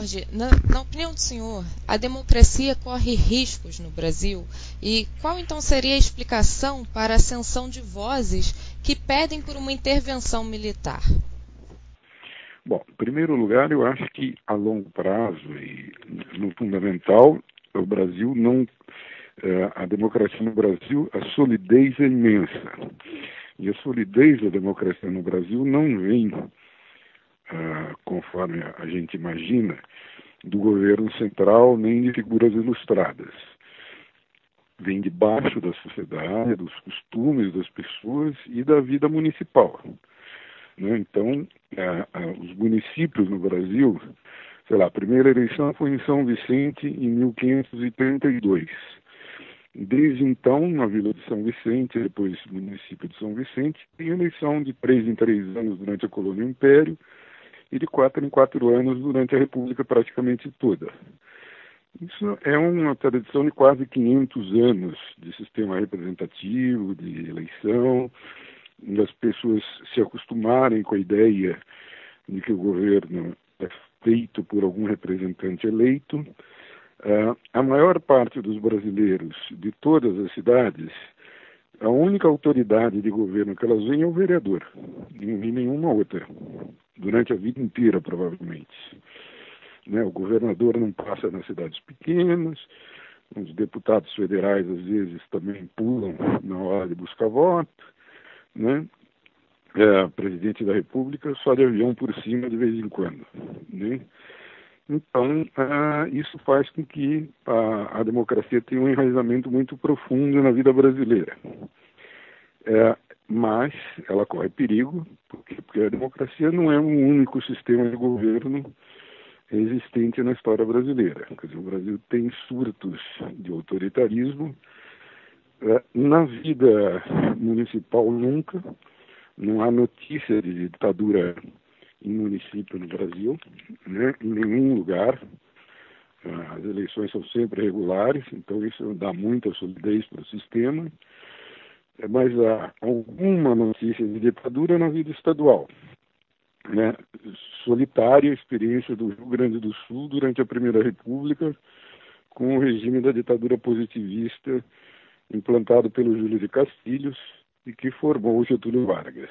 Jorge, na, na, opinião do senhor, a democracia corre riscos no Brasil? E qual então seria a explicação para a ascensão de vozes que pedem por uma intervenção militar? Bom, em primeiro lugar, eu acho que a longo prazo e no fundamental, o Brasil não. Eh, a democracia no Brasil, a solidez é imensa. E a solidez da democracia no Brasil não vem, ah, conforme a gente imagina, do governo central nem de figuras ilustradas. Vem de baixo da sociedade, dos costumes das pessoas e da vida municipal. Né? Então, os municípios no Brasil, sei lá, a primeira eleição foi em São Vicente em 1532. Desde então, na Vila de São Vicente, depois município de São Vicente, tem eleição de três em três anos durante a colônia Império e de quatro em quatro anos durante a República praticamente toda. Isso é uma tradição de quase 500 anos de sistema representativo, de eleição, das pessoas se acostumarem com a ideia de que o governo é feito por algum representante eleito. Uh, a maior parte dos brasileiros de todas as cidades, a única autoridade de governo que elas veem é o vereador, e nenhuma outra, durante a vida inteira, provavelmente. Né? O governador não passa nas cidades pequenas, os deputados federais às vezes também pulam na hora de buscar voto né? É, presidente da República só de avião por cima de vez em quando, né? Então, uh, isso faz com que a, a, democracia tenha um enraizamento muito profundo na vida brasileira. É, mas ela corre perigo, porque, porque a democracia não é um único sistema de governo existente na história brasileira. Quer dizer, o Brasil tem surtos de autoritarismo é, na vida municipal, nunca. Não há notícia de ditadura em município no Brasil, né? em nenhum lugar. As eleições são sempre regulares, então isso dá muita solidez para o sistema. É, mas há alguma notícia de ditadura na vida estadual. Né? Solitária a experiência do Rio Grande do Sul durante a Primeira República, com o regime da ditadura positivista implantado pelo Júlio de Castilhos e que formou Getúlio Vargas.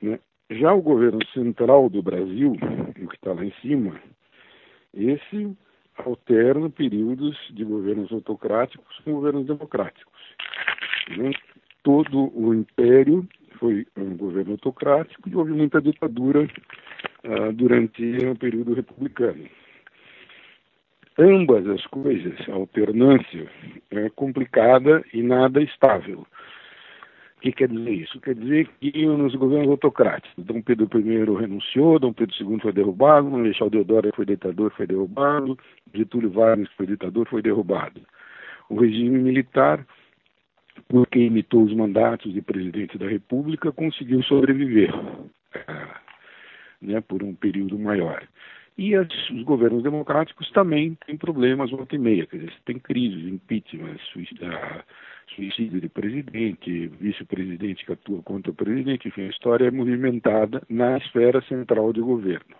Né? Já o governo central do Brasil, o que está lá em cima, esse alterna períodos de governos autocráticos com governos democráticos. Né? Todo o império foi um governo autocrático e houve muita ditadura uh, durante o período republicano ambas as coisas, a alternância, é complicada e nada estável. O que quer dizer isso? Quer dizer que nos governos autocráticos, Dom Pedro I renunciou, Dom Pedro II foi derrubado, Marechal Deodoro foi ditador, foi derrubado, Getúlio Vargas foi ditador, foi derrubado. O regime militar, porque imitou os mandatos de presidente da República, conseguiu sobreviver né, por um período maior. E as, os governos democráticos também têm problemas volta e meia, quer dizer, tem crises, impeachment, suicídio de presidente, vice-presidente que atua contra o presidente, enfim, a história é movimentada na esfera central de governo.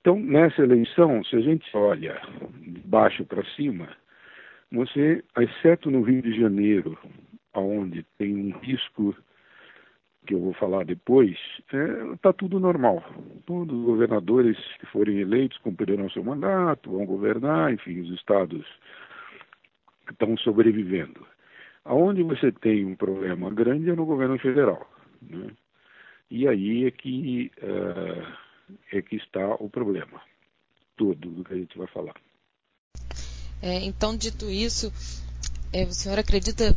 Então, nessa eleição, se a gente olha de baixo para cima, você, exceto no Rio de Janeiro, onde tem um risco que eu vou falar depois, está é, tá tudo normal. Todos os governadores que forem eleitos cumprirão seu mandato, vão governar, enfim, os estados estão sobrevivendo. Aonde você tem um problema grande é no governo federal. Né? E aí é que, é, é que está o problema todo do que a gente vai falar. É, então, dito isso, é, o senhor acredita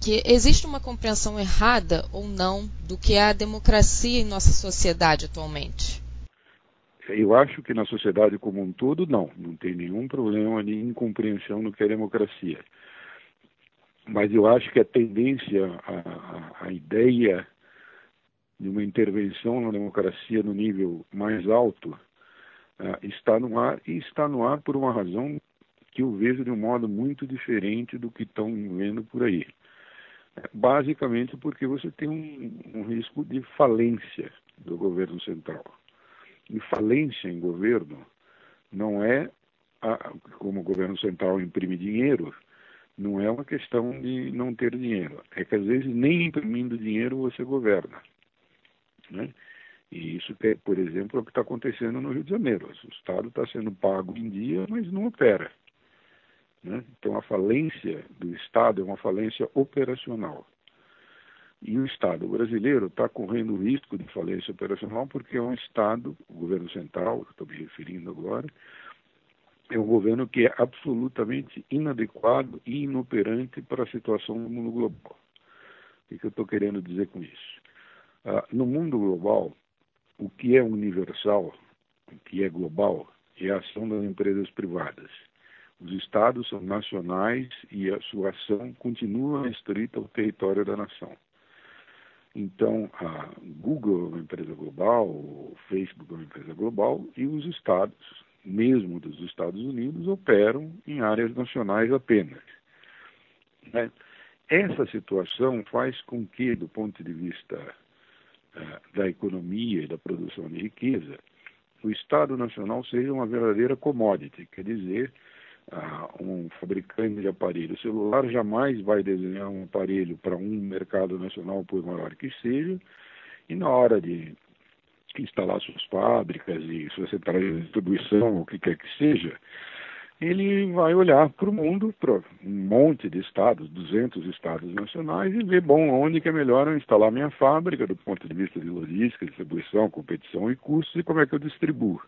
que existe uma compreensão errada ou não do que é a democracia em nossa sociedade atualmente? Eu acho que na sociedade como um todo, não. Não tem nenhum problema de incompreensão no que é democracia. Mas eu acho que a tendência, a, a, a ideia de uma intervenção na democracia no nível mais alto uh, está no ar e está no ar por uma razão que eu vejo de um modo muito diferente do que estão vendo por aí basicamente porque você tem um, um risco de falência do governo central. E falência em governo não é, a, como o governo central imprime dinheiro, não é uma questão de não ter dinheiro. É que às vezes nem imprimindo dinheiro você governa. Né? E isso, é, por exemplo, é o que está acontecendo no Rio de Janeiro. O Estado está sendo pago em dia, mas não opera. Né? Então, a falência do Estado é uma falência operacional. E o Estado brasileiro está correndo o risco de falência operacional porque é um Estado, o governo central, estou me referindo agora, é um governo que é absolutamente inadequado e inoperante para a situação do mundo global. O que eu estou querendo dizer com isso? Ah, no mundo global, o que é universal, o que é global, é a ação das empresas privadas. Os estados são nacionais e a sua ação continua restrita ao território da nação. Então, a Google é uma empresa global, o Facebook é uma empresa global e os estados, mesmo dos Estados Unidos, operam em áreas nacionais apenas. Né? Essa situação faz com que, do ponto de vista uh, da economia e da produção de riqueza, o Estado Nacional seja uma verdadeira commodity, quer dizer, uh, um fabricante de aparelho celular jamais vai desenhar um aparelho para um mercado nacional, por maior que seja, e na hora de instalar suas fábricas e suas centrais de distribuição, o que quer que seja, ele vai olhar para o mundo, para um monte de estados, 200 estados nacionais, e ver, bom, onde que é melhor eu instalar minha fábrica, do ponto de vista de logística, distribuição, competição e custos, e como é que eu distribuo.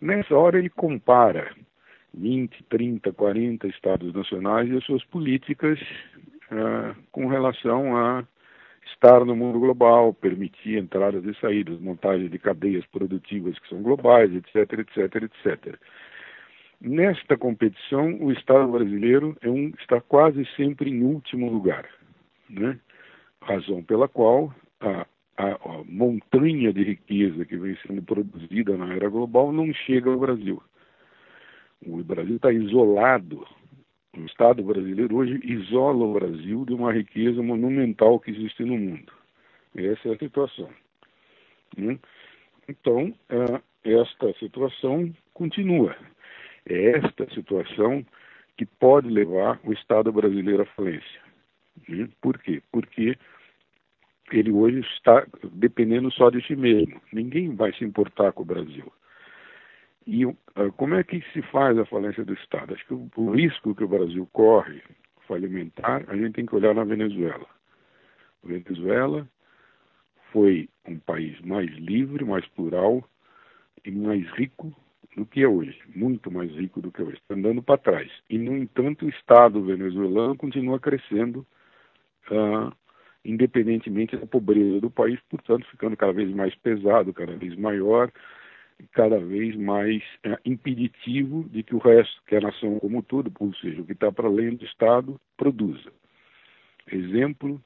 Nessa hora ele compara 20, 30, 40 estados nacionais e as suas políticas uh, com relação a estar no mundo global, permitir entradas e saídas, montagem de cadeias produtivas que são globais, etc, etc, etc. Nesta competição, o Estado brasileiro é um, está quase sempre em último lugar, né? razão pela qual a, a, a montanha de riqueza que vem sendo produzida na era global não chega ao Brasil. O Brasil está isolado. O Estado brasileiro hoje isola o Brasil de uma riqueza monumental que existe no mundo. Essa é a situação. Né? Então, esta situação continua. É esta situação que pode levar o Estado brasileiro à falência. Né? Por quê? Porque ele hoje está dependendo só de si mesmo. Ninguém vai se importar com o Brasil. E uh, como é que se faz a falência do Estado? Acho que o, o risco que o Brasil corre falimentar, a gente tem que olhar na Venezuela. A Venezuela foi um país mais livre, mais plural e mais rico do que é hoje, muito mais rico do que é hoje, está andando para trás. E, no entanto, o Estado venezuelano continua crescendo, uh, independentemente da pobreza do país, portanto, ficando cada vez mais pesado, cada vez maior, cada vez mais é, impeditivo de que o resto, que a nação como todo, ou seja, o que está para além do Estado, produza. Exemplo,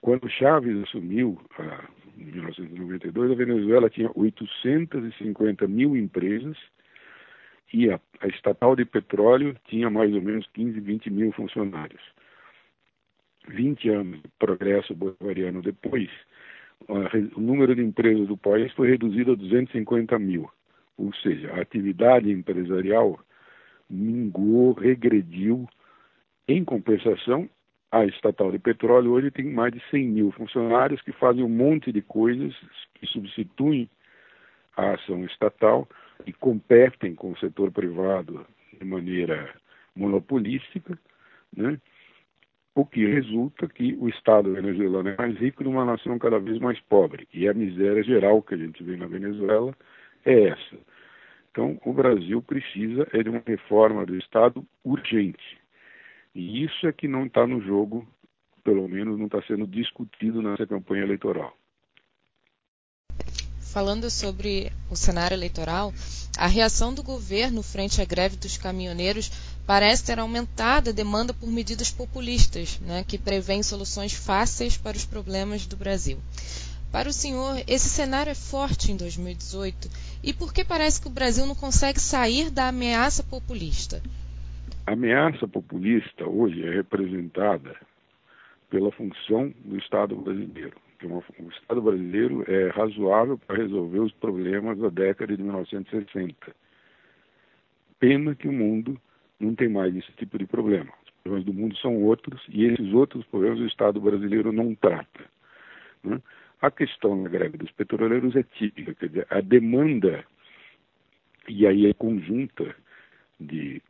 quando Chávez assumiu, ah, em 1992, a Venezuela tinha 850 mil empresas e a, a estatal de petróleo tinha mais ou menos 15, 20 mil funcionários. 20 anos de progresso bolivariano depois, o número de empresas do país foi reduzido a 250 mil. Ou seja, a atividade empresarial minguou, regrediu. Em compensação, a estatal de petróleo hoje tem mais de 100 mil funcionários que fazem um monte de coisas que substituem a ação estatal e competem com o setor privado de maneira monopolística, né? O que resulta que o Estado venezuelano é mais rico numa nação cada vez mais pobre. E a miséria geral que a gente vê na Venezuela é essa. Então, o Brasil precisa é de uma reforma do Estado urgente. E isso é que não está no jogo, pelo menos não está sendo discutido nessa campanha eleitoral. Falando sobre o cenário eleitoral, a reação do governo frente à greve dos caminhoneiros parece ter aumentado a demanda por medidas populistas, né, que prevêem soluções fáceis para os problemas do Brasil. Para o senhor, esse cenário é forte em 2018 e por que parece que o Brasil não consegue sair da ameaça populista? A ameaça populista hoje é representada pela função do Estado brasileiro, uma, o Estado brasileiro é razoável para resolver os problemas da década de 1960. Pena que o mundo não tem mais esse tipo de problema. Os problemas do mundo são outros e esses outros problemas o Estado brasileiro não trata. Né? A questão da greve dos petroleiros é típica, quer dizer, a demanda, e aí é conjunta, de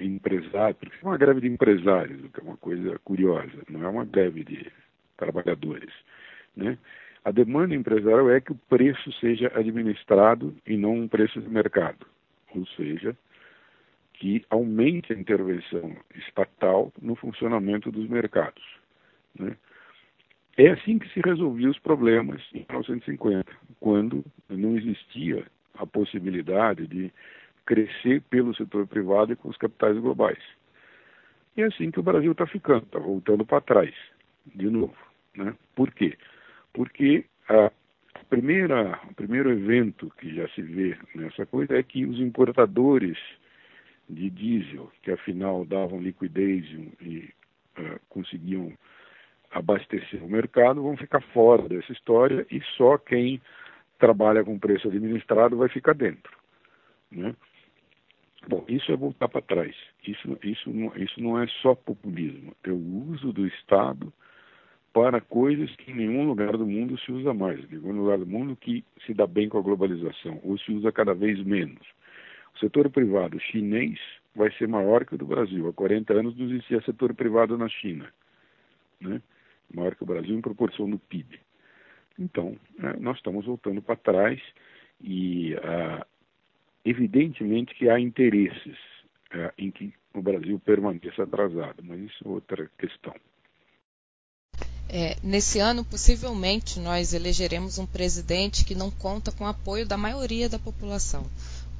empresários, porque é uma greve de empresários, o que é uma coisa curiosa, não é uma greve de trabalhadores. Né? A demanda empresarial é que o preço seja administrado e não um preço de mercado, ou seja, que aumente a intervenção estatal no funcionamento dos mercados. Né? É assim que se resolviam os problemas em 1950, quando não existia a possibilidade de crescer pelo setor privado e com os capitais globais. E é assim que o Brasil está ficando, está voltando para trás, de novo. Né? Por quê? Porque a primeira, o primeiro evento que já se vê nessa coisa é que os importadores de diesel, que afinal davam liquidez e uh, conseguiam abastecer o mercado, vão ficar fora dessa história e só quem trabalha com preço administrado vai ficar dentro. Né? Bom, isso é voltar para trás. Isso, isso, não, isso não é só populismo. É o uso do Estado para coisas que em nenhum lugar do mundo se usa mais. Em nenhum lugar do mundo que se dá bem com a globalização, ou se usa cada vez menos. O setor privado chinês vai ser maior que o do Brasil. Há 40 anos não existia setor privado na China. Né? Maior que o Brasil em proporção do PIB. Então, né, nós estamos voltando para trás e ah, Evidentemente que há interesses é, em que o Brasil permaneça atrasado, mas isso é outra questão. É, nesse ano, possivelmente, nós elegeremos um presidente que não conta com o apoio da maioria da população.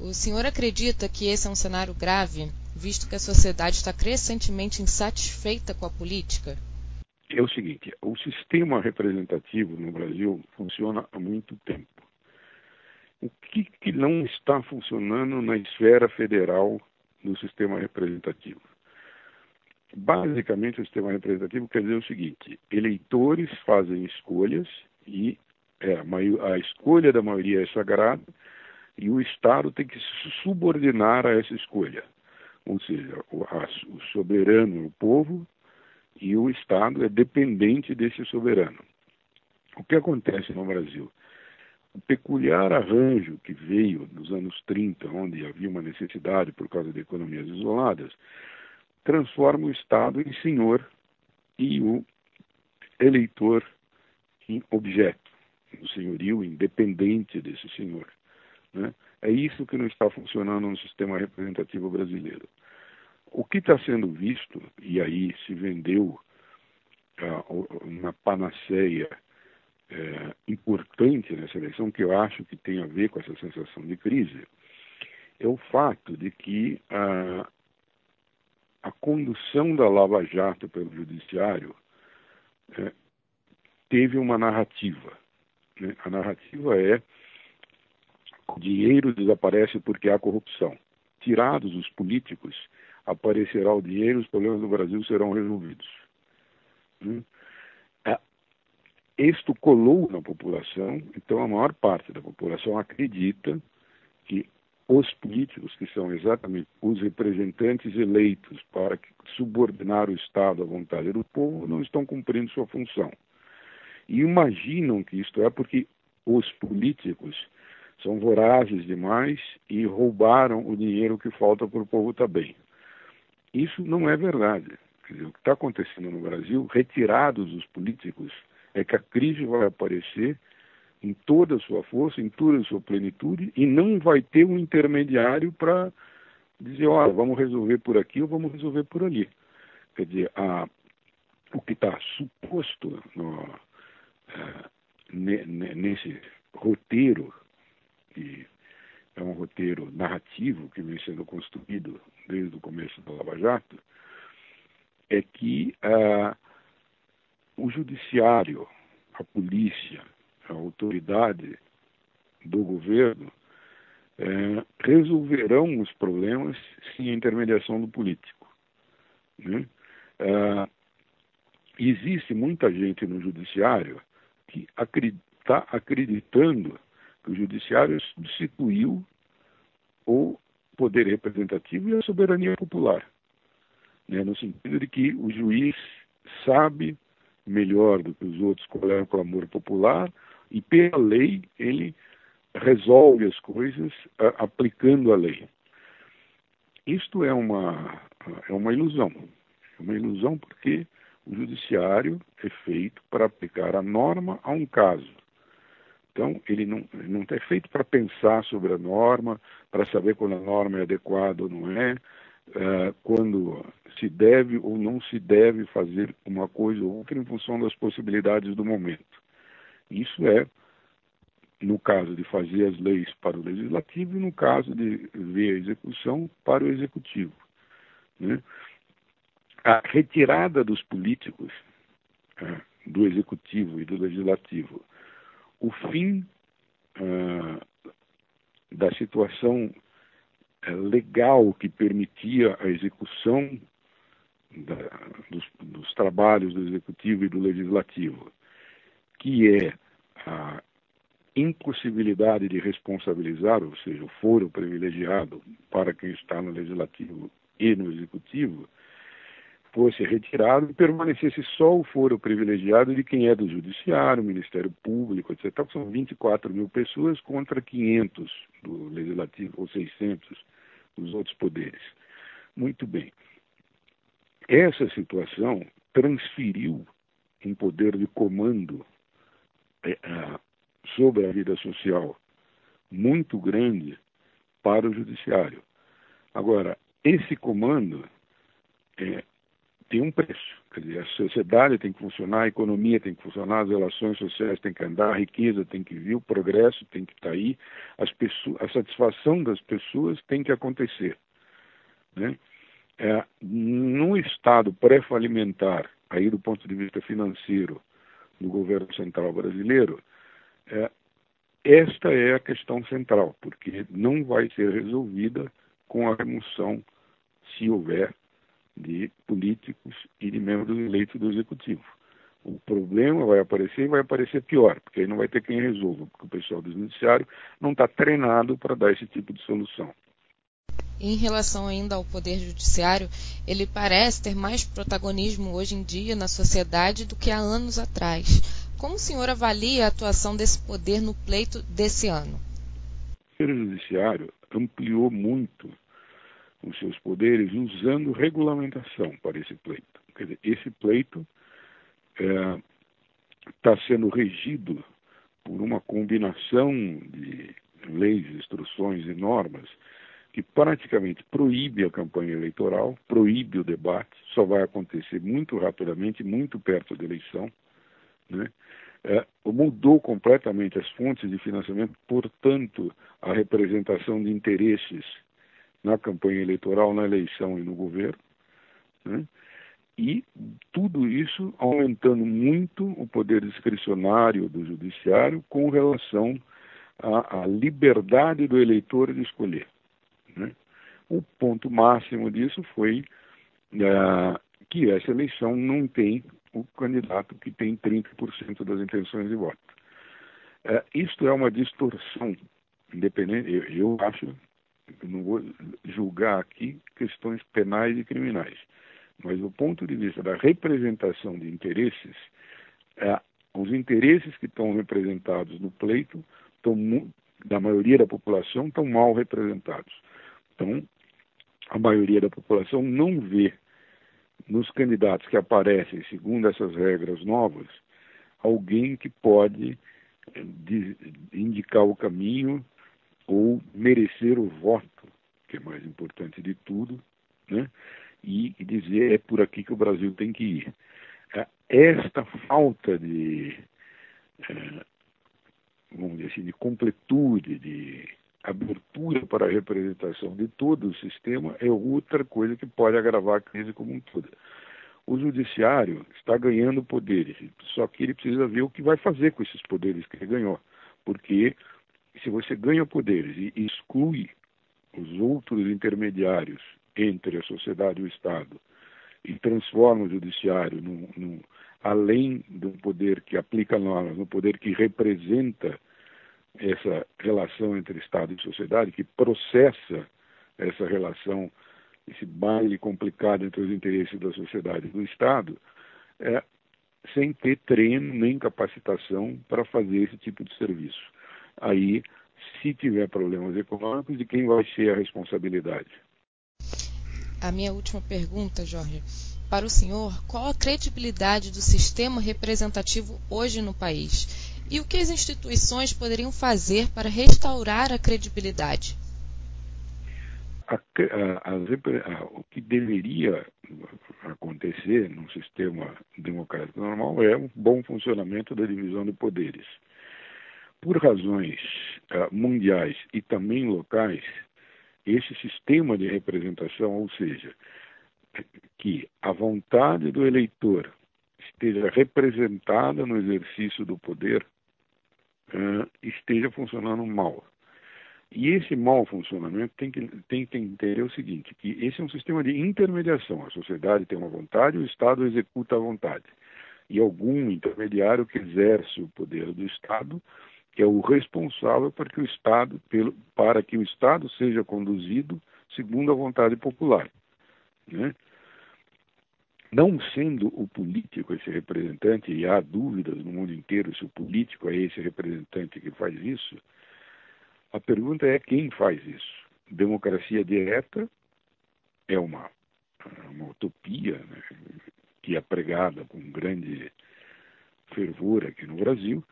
O senhor acredita que esse é um cenário grave, visto que a sociedade está crescentemente insatisfeita com a política? É o seguinte: o sistema representativo no Brasil funciona há muito tempo o que, que não está funcionando na esfera federal do sistema representativo. Basicamente, o sistema representativo quer dizer o seguinte: eleitores fazem escolhas e é, a, a escolha da maioria é sagrada e o Estado tem que se subordinar a essa escolha. Ou seja, o, a, o soberano é o povo e o Estado é dependente desse soberano. O que acontece no Brasil? O peculiar arranjo que veio nos anos 30, onde havia uma necessidade por causa de economias isoladas, transforma o Estado em senhor e o eleitor em objeto, o senhorio independente desse senhor. Né? É isso que não está funcionando no sistema representativo brasileiro. O que está sendo visto, e aí se vendeu uh, na panaceia é, importante nessa eleição, que eu acho que tem a ver com essa sensação de crise, é o fato de que a, a condução da Lava Jato pelo Judiciário é, teve uma narrativa. Né? A narrativa é dinheiro desaparece porque há corrupção. Tirados os políticos, aparecerá o dinheiro, os problemas do Brasil serão resolvidos. Né? Isto colou na população, então a maior parte da população acredita que os políticos, que são exatamente os representantes eleitos para subordinar o Estado à vontade do povo, não estão cumprindo sua função. E imaginam que isto é porque os políticos são vorazes demais e roubaram o dinheiro que falta para o povo também. Isso não é verdade. Dizer, o que está acontecendo no Brasil, retirados os políticos é que a crise vai aparecer em toda a sua força, em toda a sua plenitude, e não vai ter um intermediário para dizer, olha, vamos resolver por aqui ou vamos resolver por ali. Quer dizer, a, o que está suposto no, é, nesse roteiro, que é um roteiro narrativo que vem sendo construído desde o começo da Lava Jato, é que uh, o judiciário, a polícia, a autoridade do governo é, resolverão os problemas sem a intermediação do político. Né? É, existe muita gente no judiciário que está acreditando o judiciário substituiu o poder representativo e a soberania popular, né? no sentido de que o juiz sabe melhor do que os outros qual é o clamor popular e pela lei ele resolve as coisas a, aplicando a lei. Isto é uma é uma ilusão, é uma ilusão porque o judiciário é feito para aplicar a norma a um caso. Então, ele não, não é feito para pensar sobre a norma, para saber quando a norma é adequada ou não é, uh, quando se deve ou não se deve fazer uma coisa ou outra em função das possibilidades do momento. Isso é no caso de fazer as leis para o legislativo e no caso de ver a execução para o executivo. Né? A retirada dos políticos uh, do executivo e do legislativo o fim uh, da situação uh, legal que permitia a execução da, dos, dos, trabalhos do executivo e do legislativo, que é a impossibilidade de responsabilizar, ou seja, o foro privilegiado para quem está no legislativo e no executivo, fosse retirado e permanecesse só o foro privilegiado de quem é do Judiciário, Ministério Público, etc. Então, são 24 mil pessoas contra 500 do Legislativo, ou 600 dos outros poderes. Muito bem. Essa situação transferiu um poder de comando é, sobre a vida social muito grande para o Judiciário. Agora, esse comando é, tem um preço. Quer dizer, a sociedade tem que funcionar, a economia tem que funcionar, as relações sociais têm que andar, a riqueza tem que vir, o progresso tem que estar tá aí, pessoas, a satisfação das pessoas tem que acontecer. Né? É, num estado pré-falimentar, aí do ponto de vista financeiro, do governo central brasileiro, é, esta é a questão central, porque não vai ser resolvida com a remoção, se houver, de políticos e de membros eleitos do executivo. O problema vai aparecer e vai aparecer pior, porque aí não vai ter quem resolva, porque o pessoal do judiciário não está treinado para dar esse tipo de solução. Em relação ainda ao poder judiciário, ele parece ter mais protagonismo hoje em dia na sociedade do que há anos atrás. Como o senhor avalia a atuação desse poder no pleito desse ano? O poder judiciário ampliou muito os seus poderes usando regulamentação para esse pleito. Quer dizer, esse pleito está é, sendo regido por uma combinação de leis, instruções e normas que praticamente proíbe a campanha eleitoral, proíbe o debate, só vai acontecer muito rapidamente, muito perto da eleição. Né? É, mudou completamente as fontes de financiamento, portanto, a representação de interesses na campanha eleitoral, na eleição e no governo. Né? E tudo isso aumentando muito o poder discricionário do judiciário com relação à, à liberdade do eleitor de escolher. Né? O ponto máximo disso foi uh, que essa eleição não tem o candidato que tem 30% das intenções de voto. Uh, isto é uma distorção, independente, eu, eu acho não vou julgar aqui questões penais e criminais, mas do ponto de vista da representação de interesses, é, os interesses que estão representados no pleito estão, da maioria da população estão mal representados. Então, a maioria da população não vê nos candidatos que aparecem segundo essas regras novas alguém que pode eh, indicar o caminho ou merecer o voto, que é mais importante de tudo, né? e, e dizer é por aqui que o Brasil tem que ir. É, esta falta de, é, vamos dizer assim, de completude, de abertura para a representação de todo o sistema é outra coisa que pode agravar a crise como um todo. O judiciário está ganhando poderes, só que ele precisa ver o que vai fazer com esses poderes que ele ganhou, porque se você ganha poderes e exclui os outros intermediários entre a sociedade e o Estado e transforma o judiciário num, num além do poder que aplica normas, no poder que representa essa relação entre Estado e sociedade, que processa essa relação, esse baile complicado entre os interesses da sociedade e do Estado, é, sem ter treino nem capacitação para fazer esse tipo de serviço. Aí, se tiver problemas econômicos, de quem vai ser a responsabilidade? A minha última pergunta, Jorge. Para o senhor, qual a credibilidade do sistema representativo hoje no país? E o que as instituições poderiam fazer para restaurar a credibilidade? A, a, a, o que deveria acontecer num sistema democrático normal é um bom funcionamento da divisão de poderes. Por razões uh, mundiais e também locais, esse sistema de representação, ou seja, que a vontade do eleitor esteja representada no exercício do poder, uh, esteja funcionando mal. E esse mau funcionamento tem que, tem que entender o seguinte, que esse é um sistema de intermediação. A sociedade tem uma vontade, o Estado executa a vontade. E algum intermediário que exerce o poder do Estado, que é o responsável para que o Estado, pelo, para que o Estado seja conduzido segundo a vontade popular. Né? Não sendo o político esse representante, e há dúvidas no mundo inteiro se o político é esse representante que faz isso, a pergunta é quem faz isso. Democracia direta é uma, uma utopia né, que é pregada com grande fervor aqui no Brasil,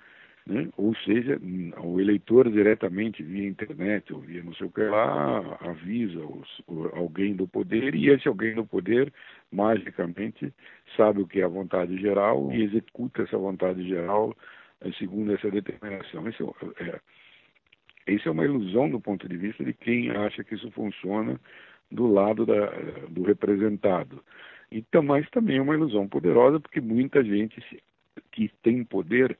né? ou seja, o eleitor diretamente via internet ou via não sei o que lá avisa os, alguém do poder e esse alguém do poder magicamente sabe o que é a vontade geral e executa essa vontade geral eh, segundo essa determinação. Esse é, isso é uma ilusão do ponto de vista de quem acha que isso funciona do lado da, do representado. Então, mas também é uma ilusão poderosa, porque muita gente que tem poder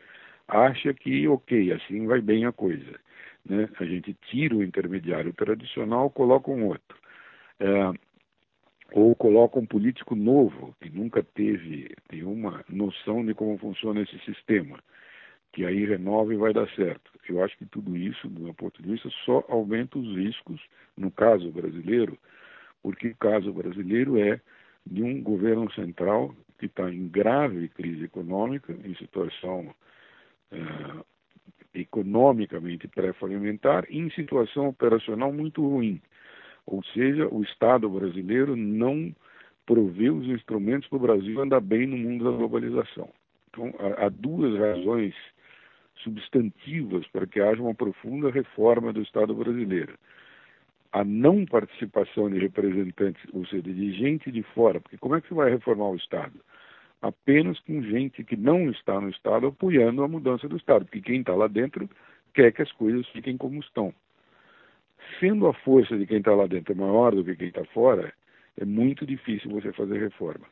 acha que, ok, assim vai bem a coisa. Né? A gente tira o intermediário tradicional, coloca um outro. É, ou coloca um político novo, que nunca teve nenhuma noção de como funciona esse sistema que aí renova e vai dar certo. Eu acho que tudo isso, do meu ponto de vista, só aumenta os riscos, no caso brasileiro, porque o caso brasileiro é de um governo central que está em grave crise econômica, em situação uh, economicamente pré-falimentar, em situação operacional muito ruim. Ou seja, o Estado brasileiro não provê os instrumentos para o Brasil andar bem no mundo da globalização. Então, há duas razões substantivas para que haja uma profunda reforma do Estado brasileiro. A não participação de representantes, ou seja, de gente de fora, porque como é que você vai reformar o Estado? Apenas com gente que não está no Estado apoiando a mudança do Estado, porque quem está lá dentro quer que as coisas fiquem como estão. Sendo a força de quem está lá dentro maior do que quem está fora, é muito difícil você fazer reforma.